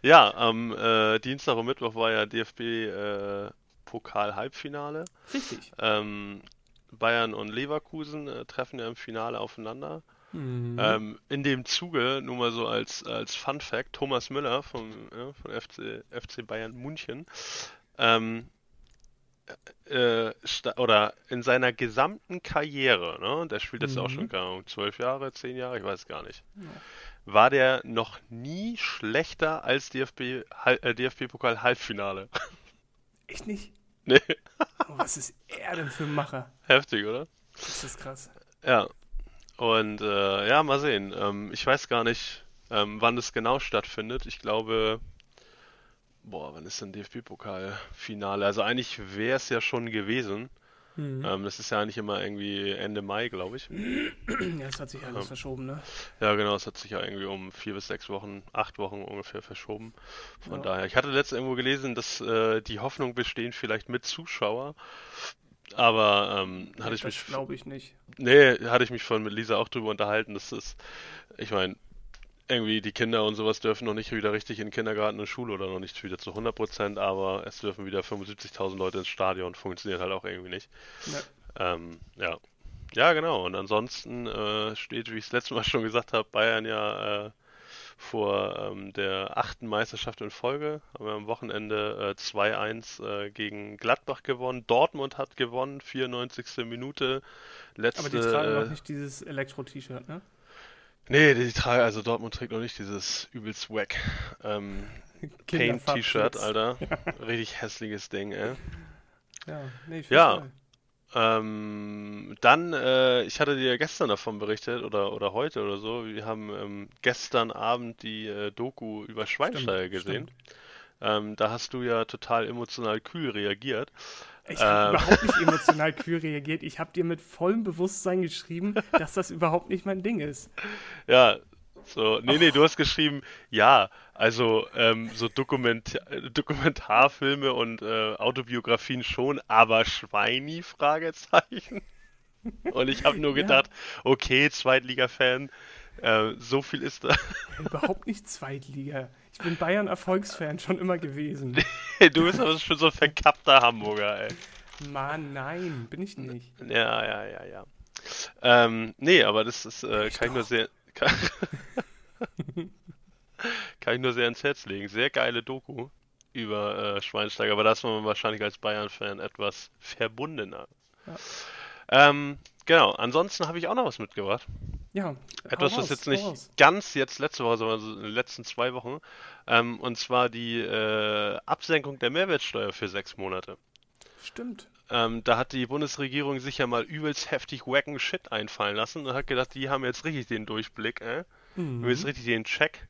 Ja, am äh, Dienstag und Mittwoch war ja DFB äh, Pokal-Halbfinale. Richtig. Ähm, Bayern und Leverkusen äh, treffen ja im Finale aufeinander. Mhm. Ähm, in dem Zuge, nur mal so als, als Fun Fact, Thomas Müller vom, ja, von FC, FC Bayern München, ähm, äh, oder in seiner gesamten Karriere, ne, der spielt jetzt auch Mhm. schon, keine zwölf Jahre, zehn Jahre, ich weiß gar nicht, Ja. war der noch nie schlechter als DFB, äh, DFB-Pokal Halbfinale. Echt nicht? nee, Aber was ist er denn für ein Macher? heftig, oder? Das ist krass. Ja. Und äh, ja, mal sehen. Ähm, ich weiß gar nicht, ähm, wann es genau stattfindet. Ich glaube, boah, wann ist denn DFB-Pokal-Finale? Also eigentlich wäre es ja schon gewesen. Mhm. Ähm, das ist ja eigentlich immer irgendwie Ende Mai, glaube ich. Ja, es hat sich alles ähm, verschoben, ne? Ja, genau, es hat sich ja irgendwie um vier bis sechs Wochen, acht Wochen ungefähr verschoben. Von Ja. daher, ich hatte letztens irgendwo gelesen, dass äh, die Hoffnung bestehen, vielleicht mit Zuschauer. Aber ähm, hatte ich das mich glaube ich nicht. Nee, hatte ich mich vorhin mit Lisa auch drüber unterhalten. Das ist, ich meine, irgendwie die Kinder und sowas dürfen noch nicht wieder richtig in den Kindergarten und Schule oder noch nicht wieder zu 100 Prozent, aber es dürfen wieder 75.000 Leute ins Stadion. Funktioniert halt auch irgendwie nicht. Ja. Ähm, ja. Ja, genau. Und ansonsten äh, steht, wie ich es letztes Mal schon gesagt habe, Bayern ja äh, vor ähm, der achten Meisterschaft in Folge. Haben wir am Wochenende äh, 2-1 äh, gegen Gladbach gewonnen. Dortmund hat gewonnen, 94. Minute. Letzte, Aber die tragen äh, noch nicht dieses Elektro-T-Shirt, ne? Nee, die tragen, also Dortmund trägt noch nicht dieses übelst wack ähm, Paint-T-Shirt. Alter. Richtig hässliches Ding, ey. Ja, nee, ich Ja. Ähm, dann, äh, ich hatte dir gestern davon berichtet oder, oder heute oder so. Wir haben ähm, gestern Abend die äh, Doku über Schweinsteiger Stimmt, gesehen. stimmt. Ähm, da hast du ja total emotional kühl reagiert. Ich habe äh, überhaupt nicht emotional kühl reagiert. Ich habe dir mit vollem Bewusstsein geschrieben, dass das überhaupt nicht mein Ding ist. Ja, so, nee, nee, du hast geschrieben, ja, also ähm, so Dokument Dokumentarfilme und äh, Autobiografien schon, aber Schweini? Fragezeichen. Und ich habe nur gedacht, ja. okay, Zweitliga-Fan, äh, so viel ist da. Überhaupt nicht Zweitliga. Ich bin Bayern-Erfolgsfan schon immer gewesen. du bist aber schon so ein verkappter Hamburger, ey. Mann, nein, bin ich nicht. Ja, ja, ja, ja. Ähm, nee, aber das ist, äh, kann ich nur sehr. Kann, kann, ich nur sehr ins Herz legen. Sehr geile Doku über äh, Schweinsteiger, aber das war man wahrscheinlich als Bayern-Fan etwas verbundener. Ja. Ähm, genau, ansonsten habe ich auch noch was mitgebracht. Ja. Etwas, was jetzt nicht raus. ganz jetzt letzte Woche, sondern in den letzten zwei Wochen. Ähm, und zwar die äh, Absenkung der Mehrwertsteuer für sechs Monate. Stimmt. Ähm, da hat die Bundesregierung sich ja mal übelst heftig wacken Shit einfallen lassen und hat gedacht, die haben jetzt richtig den Durchblick, äh? Mhm. Wir jetzt richtig den Check.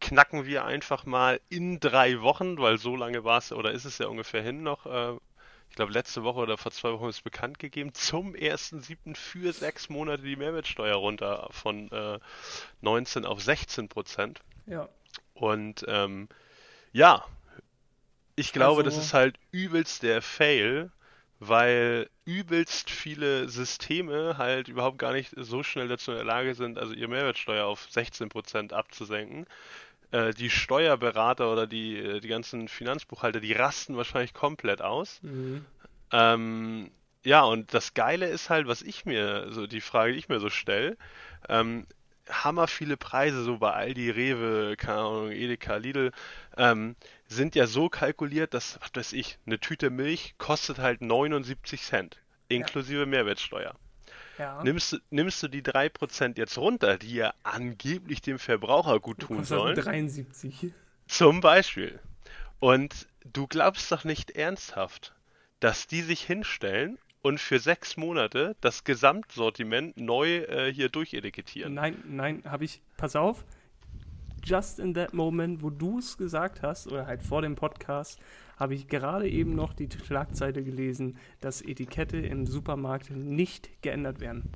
Knacken wir einfach mal in drei Wochen, weil so lange war es, oder ist es ja ungefähr hin noch, äh, ich glaube, letzte Woche oder vor zwei Wochen ist bekannt gegeben, zum 1.7. für sechs Monate die Mehrwertsteuer runter von äh, 19 auf 16 Prozent. Ja. Und ähm, ja, ich glaube, also... das ist halt übelst der Fail, weil übelst viele Systeme halt überhaupt gar nicht so schnell dazu in der Lage sind, also ihre Mehrwertsteuer auf 16% abzusenken. Äh, die Steuerberater oder die, äh, die ganzen Finanzbuchhalter, die rasten wahrscheinlich komplett aus. Mhm. Ähm, ja, und das Geile ist halt, was ich mir, so die Frage, die ich mir so stelle, ähm, hammer viele Preise, so bei Aldi, Rewe, keine Ahnung, Edeka, Lidl, ähm, sind ja so kalkuliert, dass, was weiß ich, eine Tüte Milch kostet halt 79 Cent, inklusive ja. Mehrwertsteuer. Ja. Nimmst, nimmst du die 3% jetzt runter, die ja angeblich dem Verbraucher gut tun sollen? 73. Zum Beispiel. Und du glaubst doch nicht ernsthaft, dass die sich hinstellen und für sechs Monate das Gesamtsortiment neu äh, hier durchetikettieren. Nein, nein, habe ich. Pass auf. Just in that moment, wo du es gesagt hast, oder halt vor dem Podcast, habe ich gerade eben noch die Schlagzeile gelesen, dass Etikette im Supermarkt nicht geändert werden.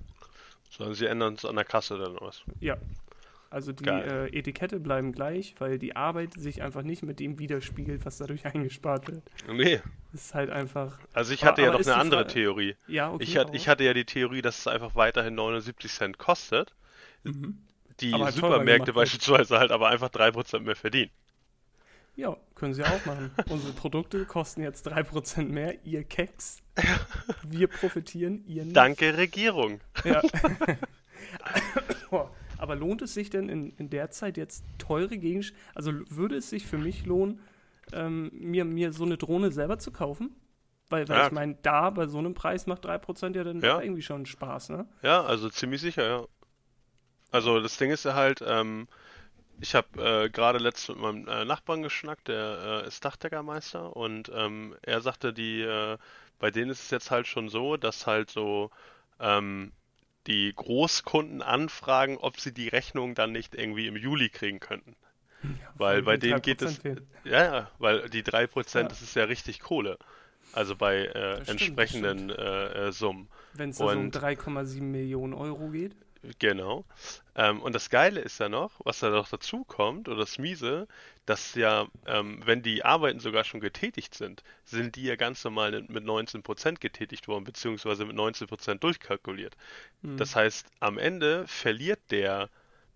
Sondern sie ändern es an der Kasse dann was? Ja. Also die äh, Etikette bleiben gleich, weil die Arbeit sich einfach nicht mit dem widerspiegelt, was dadurch eingespart wird. Nee. Das ist halt einfach. Also ich hatte aber, ja noch eine andere Frage... Theorie. Ja, okay. Ich, hat, ich, hatte ja die Theorie, dass es einfach weiterhin 79 Cent kostet. Mhm. Die halt Supermärkte beispielsweise halt aber einfach 3% mehr verdienen. Ja, können sie auch machen. Unsere Produkte kosten jetzt 3% mehr, ihr Keks. Wir profitieren, ihr nicht. Danke, Regierung. Ja. Aber lohnt es sich denn in, in der Zeit jetzt teure Gegenstände? Also würde es sich für mich lohnen, ähm, mir, mir so eine Drohne selber zu kaufen? Weil, weil ja. ich meine, da bei so einem Preis macht 3% ja dann ja. irgendwie schon Spaß, ne? Ja, also ziemlich sicher, ja. Also das Ding ist ja halt, ähm, ich habe äh, gerade letztens mit meinem äh, Nachbarn geschnackt, der äh, ist Dachdeckermeister und ähm, er sagte, die äh, bei denen ist es jetzt halt schon so, dass halt so ähm, die Großkunden anfragen, ob sie die Rechnung dann nicht irgendwie im Juli kriegen könnten. Ja, weil bei denen geht es. Ja, ja, weil die 3%, ja. das ist ja richtig Kohle. Also bei äh, entsprechenden äh, Summen. Wenn es also um 3,7 Millionen Euro geht? Genau. Ähm, und das Geile ist ja noch, was da noch dazu kommt, oder das Miese, dass ja, ähm, wenn die Arbeiten sogar schon getätigt sind, sind die ja ganz normal mit 19% getätigt worden, beziehungsweise mit 19% durchkalkuliert. Mhm. Das heißt, am Ende verliert der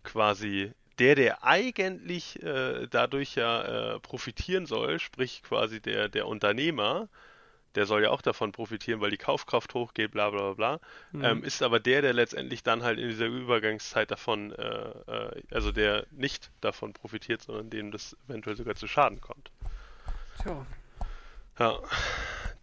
quasi der, der eigentlich äh, dadurch ja äh, profitieren soll, sprich quasi der, der Unternehmer, der soll ja auch davon profitieren, weil die Kaufkraft hochgeht, bla bla bla. Mhm. Ähm, ist aber der, der letztendlich dann halt in dieser Übergangszeit davon, äh, äh, also der nicht davon profitiert, sondern dem das eventuell sogar zu Schaden kommt. Tja. Ja.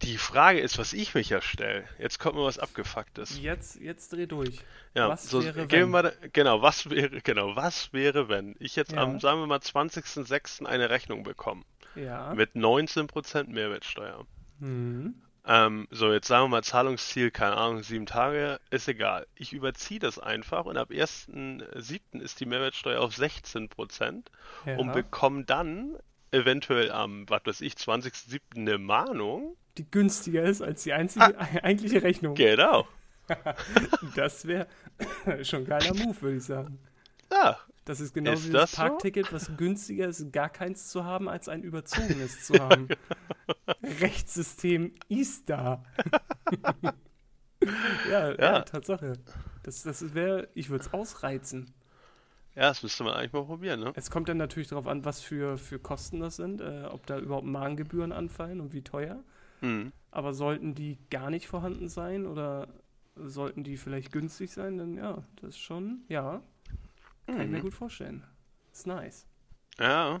Die Frage ist, was ich mich ja stelle. Jetzt kommt mir was Abgefucktes. Jetzt, jetzt dreh durch. Ja, was so, wäre, wenn? Mal, genau, was wäre, genau, was wäre, wenn ich jetzt ja. am, sagen wir mal, 20.06. eine Rechnung bekomme. Ja. Mit 19% Mehrwertsteuer. Mhm. Ähm, so, jetzt sagen wir mal Zahlungsziel, keine Ahnung, sieben Tage, ist egal. Ich überziehe das einfach und ab 1.7. ist die Mehrwertsteuer auf 16% ja. und bekomme dann eventuell am, was weiß ich, 20.07. eine Mahnung die günstiger ist als die einzige, eigentliche Rechnung. Genau. Das wäre schon ein geiler Move, würde ich sagen. Ja, Das ist genau Ist wie das das so? Parkticket, was günstiger ist, gar keins zu haben, als ein überzogenes zu haben. Rechtssystem ist da. ja, ja. Ja. Tatsache. Das, das wäre, ich würde es ausreizen. ja, das müsste man eigentlich mal probieren, ne? Es kommt dann natürlich darauf an, was für, für Kosten das sind, äh, ob da überhaupt Mahngebühren anfallen und wie teuer. Mhm. Aber sollten die gar nicht vorhanden sein oder sollten die vielleicht günstig sein, dann ja, das ist schon, ja, kann ich mir Mhm. gut vorstellen. Ist nice. Ja,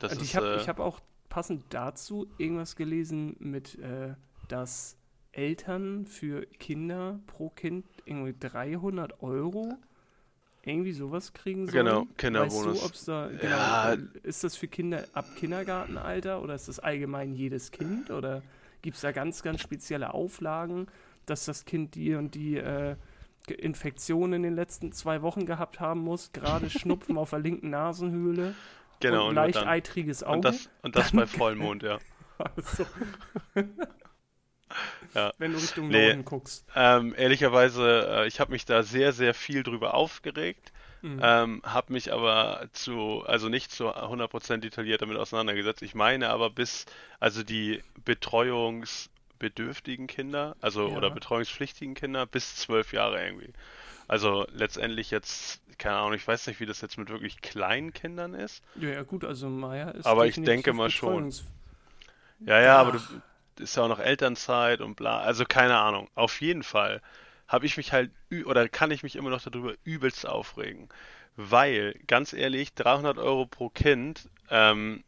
das Und ich habe äh, hab auch passend dazu irgendwas gelesen mit, äh, dass Eltern für Kinder pro Kind irgendwie 300 Euro irgendwie sowas kriegen sollen. Genau, Weißt Kinderbonus. du, ob's da, genau, Ja. ist das für Kinder ab Kindergartenalter oder ist das allgemein jedes Kind oder gibt es da ganz, ganz spezielle Auflagen, dass das Kind die und die äh, Ge- Infektion in den letzten zwei Wochen gehabt haben muss, gerade Schnupfen auf der linken Nasenhöhle genau, und und, leicht dann, eitriges Auge. und das, und das bei Vollmond, ja. Also, Ja. Wenn du Richtung Nee. Norden guckst. Ähm, ehrlicherweise, äh, ich habe mich da sehr, sehr viel drüber aufgeregt, Mhm. ähm, habe mich aber zu, also nicht zu 100% detailliert damit auseinandergesetzt. Ich meine aber bis, also die betreuungsbedürftigen Kinder, also Ja. oder betreuungspflichtigen Kinder bis zwölf Jahre irgendwie. Also letztendlich jetzt, keine Ahnung, ich weiß nicht, wie das jetzt mit wirklich kleinen Kindern ist. Ja, ja, gut, also Maya ist. Aber ich denke mal schon. Ja, ja, aber du, Ach. ist ja auch noch Elternzeit und bla. Also keine Ahnung. Auf jeden Fall habe ich mich halt oder kann ich mich immer noch darüber übelst aufregen, weil ganz ehrlich 300 Euro pro Kind, ähm,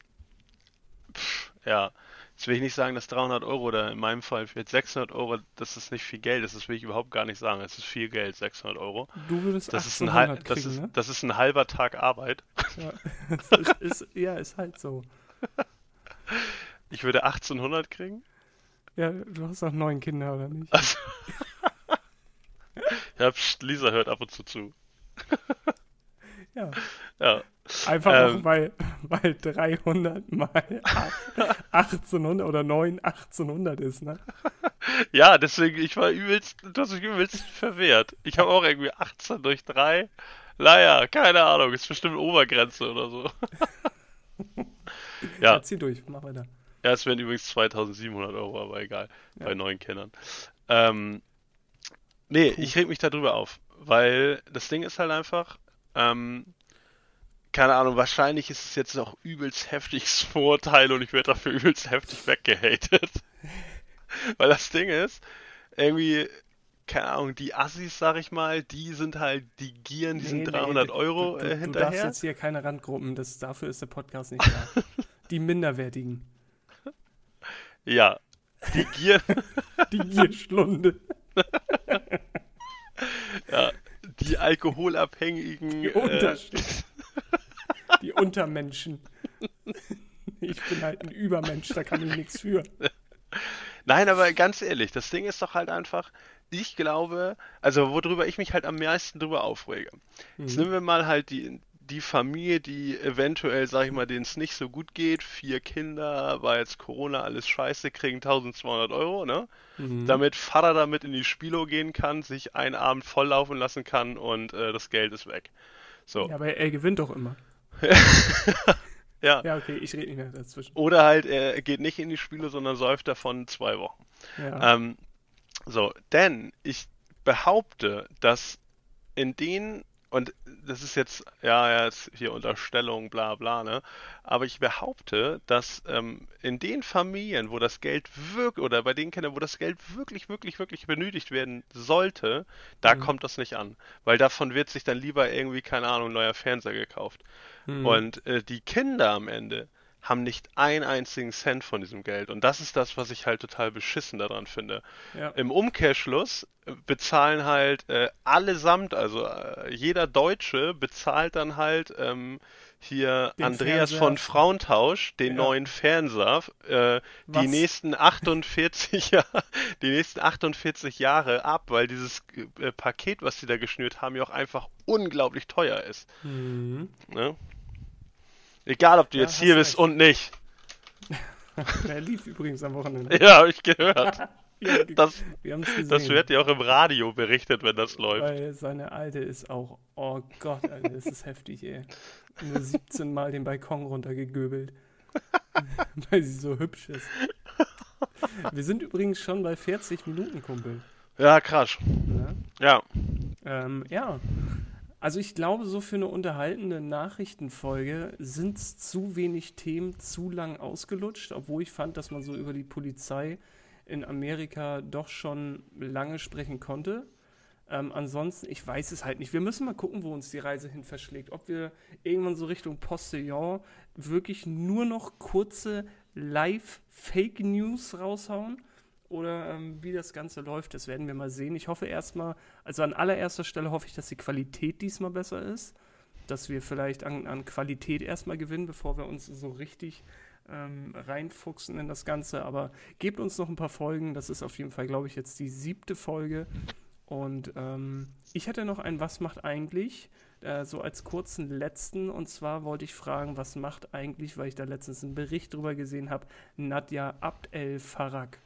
pff, ja, jetzt will ich nicht sagen, dass 300 Euro oder in meinem Fall jetzt 600 Euro, das ist nicht viel Geld. Das will ich überhaupt gar nicht sagen. Es ist viel Geld, 600 Euro. Du würdest Das ist ein 1800 halb, das kriegen, ist, ne? das ist ein halber Tag Arbeit. Ja. Das ist, ja, ist halt so. Ich würde 1800 kriegen. Ja, du hast auch neun Kinder, oder nicht? Also, ja, pst, Lisa hört ab und zu zu. Ja. Ja. Einfach Ähm. auch, weil, weil 300 mal 8, 1800 oder 9 1800 ist, ne? Ja, deswegen, ich war übelst, du hast mich übelst verwehrt. Ich habe auch irgendwie 18 durch 3. Naja, keine Ahnung, ist bestimmt Obergrenze oder so. ja, Zieh durch, mach weiter. ja, es wären übrigens 2700 Euro, aber egal, Ja. bei neuen Kindern. Ähm, nee, Puh. ich reg mich darüber auf, weil das Ding ist halt einfach, ähm, keine Ahnung, wahrscheinlich ist es jetzt noch übelst heftiges Vorurteil und ich werde dafür übelst heftig weggehatet. Weil das Ding ist, irgendwie, keine Ahnung, die Assis, sag ich mal, die sind halt, die gieren diesen Nee, nee, 300 du- Euro du, äh, du, Du darfst hinterher. jetzt hier keine Randgruppen, das, dafür ist der Podcast nicht da. Die Minderwertigen. Ja, die gieren, Die Gierschlunde. ja, die alkoholabhängigen, Die äh, Unterschied. Die Untermenschen. Ich bin halt ein Übermensch, da kann ich nichts für. Nein, aber ganz ehrlich, das Ding ist doch halt einfach, ich glaube, also worüber ich mich halt am meisten drüber aufrege. Jetzt Mhm. nehmen wir mal halt die, die Familie, die eventuell, sag ich mal, denen es nicht so gut geht, vier Kinder, war jetzt Corona alles scheiße, kriegen 1200 Euro, ne? Mhm. Damit Vater damit in die Spilo gehen kann, sich einen Abend volllaufen lassen kann und äh, das Geld ist weg. So, Ja, aber er gewinnt doch immer. ja. Ja, okay, ich rede nicht mehr dazwischen. Oder halt, er geht nicht in die Spilo, sondern säuft davon zwei Wochen. Ja. Ähm, so, denn ich behaupte, dass in den, und das ist jetzt, ja, ja, jetzt hier Unterstellung, bla bla, ne? Aber ich behaupte, dass ähm, in den Familien, wo das Geld wirklich, oder bei den Kindern, wo das Geld wirklich, wirklich, wirklich benötigt werden sollte, da Mhm. kommt das nicht an. Weil davon wird sich dann lieber irgendwie, keine Ahnung, neuer Fernseher gekauft. Mhm. Und äh, die Kinder am Ende haben nicht einen einzigen Cent von diesem Geld. Und das ist das, was ich halt total beschissen daran finde. ja. Im Umkehrschluss äh, bezahlen halt äh, allesamt, also äh, jeder Deutsche bezahlt dann halt ähm, hier Den Andreas Fernseher. von Frauentausch den Ja. neuen Fernseher äh, die nächsten 48 Jahre, die nächsten 48 Jahre ab, weil dieses äh, Paket, was sie da geschnürt haben, ja auch einfach unglaublich teuer ist. Mhm. Ne? Egal, ob du Ja, jetzt hier recht. bist und nicht. Der lief übrigens am Wochenende. Ja, habe ich gehört. Wir, Das, das wird ja auch im Radio berichtet, wenn das läuft. Weil seine Alte ist auch, oh Gott, Alter, das ist heftig, ey. Nur 17 Mal den Balkon runtergegöbelt. weil sie so hübsch ist. Wir sind übrigens schon bei 40 Minuten, Kumpel. Ja, krass. Ne? Ja. Ähm, ja. Also ich glaube, so für eine unterhaltende Nachrichtenfolge sind zu wenig Themen zu lang ausgelutscht, obwohl ich fand, dass man so über die Polizei in Amerika doch schon lange sprechen konnte. Ähm, ansonsten, ich weiß es halt nicht. Wir müssen mal gucken, wo uns die Reise hin verschlägt. Ob wir irgendwann so Richtung Postillon wirklich nur noch kurze Live-Fake-News raushauen oder ähm, wie das Ganze läuft, das werden wir mal sehen. Ich hoffe erstmal, also an allererster Stelle hoffe ich, dass die Qualität diesmal besser ist, dass wir vielleicht an, an Qualität erstmal gewinnen, bevor wir uns so richtig ähm, reinfuchsen in das Ganze. Aber gebt uns noch ein paar Folgen. Das ist auf jeden Fall, glaube ich, jetzt die siebte Folge. Und ähm, ich hätte noch ein Was macht eigentlich? Äh, so als kurzen letzten. Und zwar wollte ich fragen, was macht eigentlich, weil ich da letztens einen Bericht drüber gesehen habe, Nadja Abd El Farag.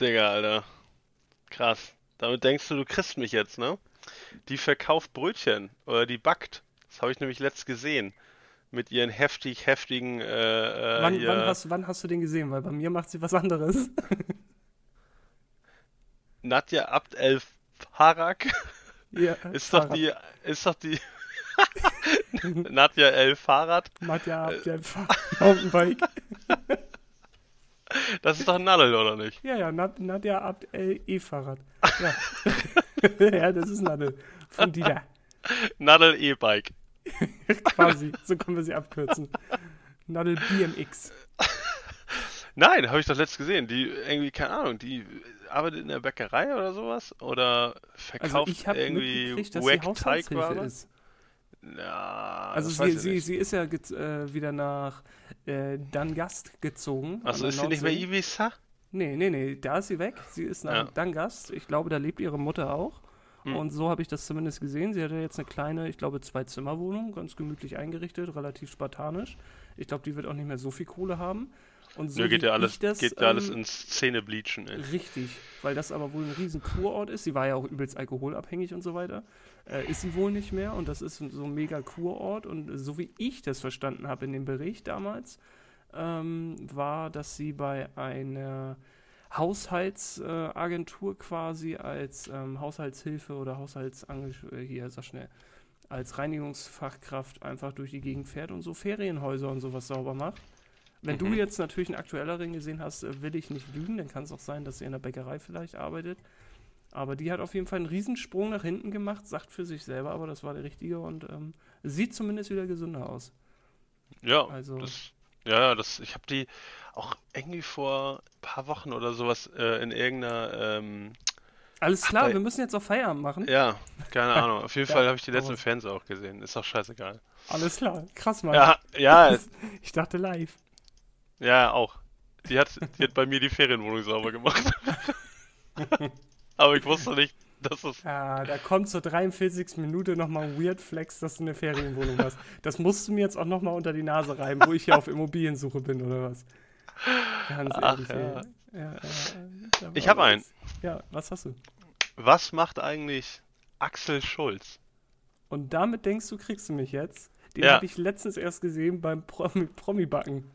Digga, Alter. Krass. Damit denkst du, du kriegst mich jetzt, ne? Die verkauft Brötchen oder die backt. Das habe ich nämlich letzt gesehen. Mit ihren heftig, heftigen. Äh, äh, Wann, hier- wann, hast, wann hast du den gesehen? Weil bei mir macht sie was anderes. Nadja Abd El Farak ja, ist doch die. Ist doch die. Nadja El Fahrrad. Nadja Abd El Farag. Mountainbike. Das ist doch ein Nadel, oder nicht? Ja, ja, Nad Nadja Abd El E-Fahrrad. Ja. ja, das ist Nadel. Von Dieter. Nadel E-Bike. Quasi. So können wir sie abkürzen. Nadel BMX. Nein, habe ich doch letzt gesehen. Die irgendwie, keine Ahnung, die arbeitet in der Bäckerei oder sowas oder Also verkauft ich habe irgendwie Wack Haushaltshilfe Teigware. ist. Ja, Also sie, sie, sie ist ja äh, wieder nach äh, Dangast gezogen. Achso, ist sie nicht mehr. Ibiza? Nee, nee, nee, da ist sie weg. Sie ist nach Ja. Dangast. Ich glaube, da lebt ihre Mutter auch. Hm. Und so habe ich das zumindest gesehen. Sie hat ja jetzt eine kleine, ich glaube, Zwei-Zimmer-Wohnung, ganz gemütlich eingerichtet, relativ spartanisch. Ich glaube, die wird auch nicht mehr so viel Kohle haben. Und so Nö, geht ja alles, das, geht ja alles ähm, ins Zähnebleachen, ey. Richtig, weil das aber wohl ein riesen Kurort ist. Sie war ja auch übelst alkoholabhängig und so weiter. Äh, ist sie wohl nicht mehr und das ist so ein mega Kurort. Und so wie ich das verstanden habe in dem Bericht damals, ähm, war, dass sie bei einer Haushaltsagentur quasi als ähm, Haushaltshilfe oder Haushaltsangestellte, hier, sag schnell, als Reinigungsfachkraft einfach durch die Gegend fährt und so Ferienhäuser und sowas sauber macht. Wenn du Mhm. jetzt natürlich einen aktuelleren gesehen hast, äh, will ich nicht lügen, dann kann es auch sein, dass sie in der Bäckerei vielleicht arbeitet. Aber die hat auf jeden Fall einen Riesensprung nach hinten gemacht, sagt für sich selber, aber das war der richtige und ähm, sieht zumindest wieder gesünder aus. Ja, Also- das, ja, das, ich habe die auch irgendwie vor ein paar Wochen oder sowas äh, in irgendeiner, ähm, Alles Ach, klar, da- wir müssen jetzt auf Feierabend machen. ja, keine Ahnung. Auf jeden Ja, Fall habe ich die hau letzte im raus. Fernseher auch gesehen. Ist doch scheißegal. Alles klar, krass, Mann. Ja, ja, Ich dachte live. Ja, auch. Die hat, die hat bei mir die Ferienwohnung sauber gemacht. Aber ich wusste nicht, dass es. Ja, da kommt zur 43. Minute nochmal ein Weird Flex, dass du eine Ferienwohnung hast. Das musst du mir jetzt auch nochmal unter die Nase reiben, wo ich hier auf Immobiliensuche bin oder was. Ganz Ach, ehrlich, ja. ey. Ja, ja, ja, Ich da hab war einen. was. Ja, was hast du? Was macht eigentlich Axel Schulz? Und damit denkst du, kriegst du mich jetzt? Den Ja. habe ich letztens erst gesehen beim Promi- Promi-Backen.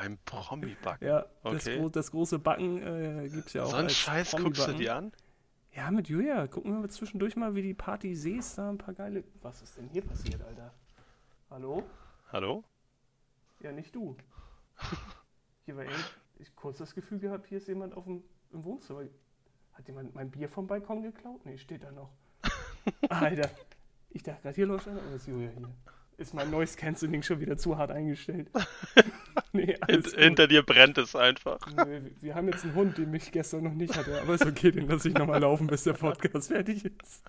Beim Promi-Backen. Ja, das, Okay. gro das große Backen äh, gibt es ja auch so einen Scheiß guckst du dir an? Ja, mit Julia. Gucken wir mal zwischendurch mal, wie die Party siehst. Da ein paar geile... Was ist denn hier passiert, Alter? Hallo? Hallo? Ja, nicht du. Hier war irgend... Ich kurz das Gefühl gehabt, hier ist jemand auf dem, im Wohnzimmer. Hat jemand mein Bier vom Balkon geklaut? Nee, steht da noch. Alter. Ich dachte gerade, hier läuft einer. Oh, ist Julia hier. Ist mein Noise Cancelling schon wieder zu hart eingestellt? nee, Hint, alles gut. hinter dir brennt es einfach. Nö, wir- haben jetzt einen Hund, den mich gestern noch nicht hatte, aber ist okay, den lasse ich nochmal laufen, bis der Podcast fertig ist.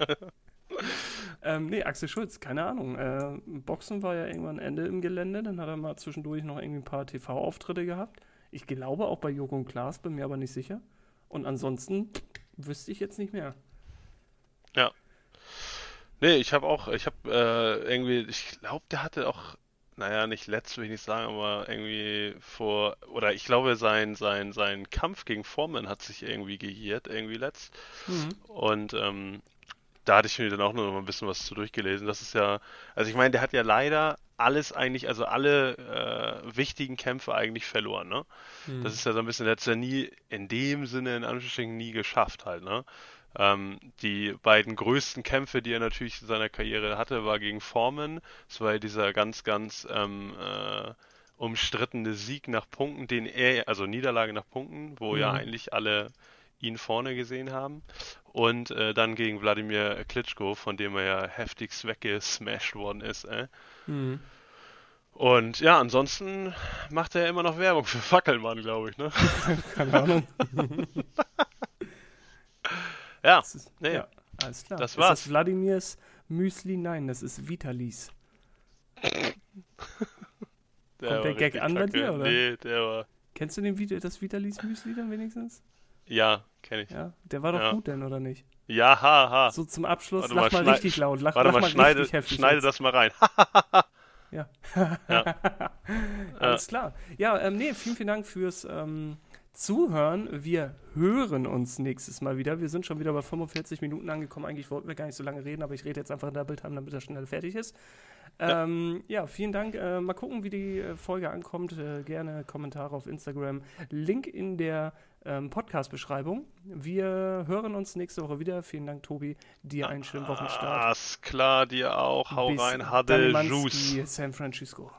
ähm, nee, Axel Schulz, keine Ahnung. Äh, Boxen war ja irgendwann Ende im Gelände, dann hat er mal zwischendurch noch irgendwie ein paar TV-Auftritte gehabt. Ich glaube auch bei Joko und Klaas, bin mir aber nicht sicher. Und ansonsten wüsste ich jetzt nicht mehr. Nee, ich habe auch, ich habe äh, irgendwie, ich glaube, der hatte auch naja, nicht letzt will ich nicht sagen, aber irgendwie vor, oder ich glaube, sein, sein, sein Kampf gegen Foreman hat sich irgendwie gejährt, irgendwie letzt. Mhm. Und ähm, da hatte ich mir dann auch noch ein bisschen was zu durchgelesen. Das ist ja, also ich meine, der hat ja leider alles eigentlich, also alle äh, wichtigen Kämpfe eigentlich verloren, ne? Mhm. Das ist ja so ein bisschen, der hat es ja nie in dem Sinne in Anführungsstrichen nie geschafft halt, ne? Ähm, die beiden größten Kämpfe, die er natürlich in seiner Karriere hatte, war gegen Foreman. Das war ja dieser ganz, ganz ähm, äh, umstrittene Sieg nach Punkten, den er, also Niederlage nach Punkten, wo mhm. ja eigentlich alle ihn vorne gesehen haben. Und äh, dann gegen Wladimir Klitschko, von dem er ja heftigst weggesmashed worden ist. Äh. Mhm. Und ja, ansonsten macht er immer noch Werbung für Fackelmann, glaube ich, ne? Keine Ahnung. Ja, ist, nee, ja, alles klar. Das war's. Ist das Wladimirs Müsli? Nein, das ist Vitalis. der Kommt der Gag an bei dir, oder? Nee, der war... Kennst du den Vita, das Vitalis Müsli dann wenigstens? Ja, kenne ich. Ja, der war doch ja. gut denn, oder nicht? Ja, ha, ha. So zum Abschluss, warte lach mal, mal richtig laut. Lach, warte lach mal, schneide, schneide das mal rein. ja. ja. Alles klar. Ja, ähm, nee, vielen, vielen Dank fürs... Ähm, Zuhören. Wir hören uns nächstes Mal wieder. Wir sind schon wieder bei 45 Minuten angekommen. Eigentlich wollten wir gar nicht so lange reden, aber ich rede jetzt einfach in Double Time, damit er schnell fertig ist. Ja, ähm, ja vielen Dank. Äh, mal gucken, wie die äh, Folge ankommt. Äh, gerne Kommentare auf Instagram. Link in der ähm, Podcast-Beschreibung. Wir hören uns nächste Woche wieder. Vielen Dank, Tobi. Dir einen schönen Wochenstart. Alles klar, dir auch. Hau Bis rein, Hadel, Juice. San Francisco.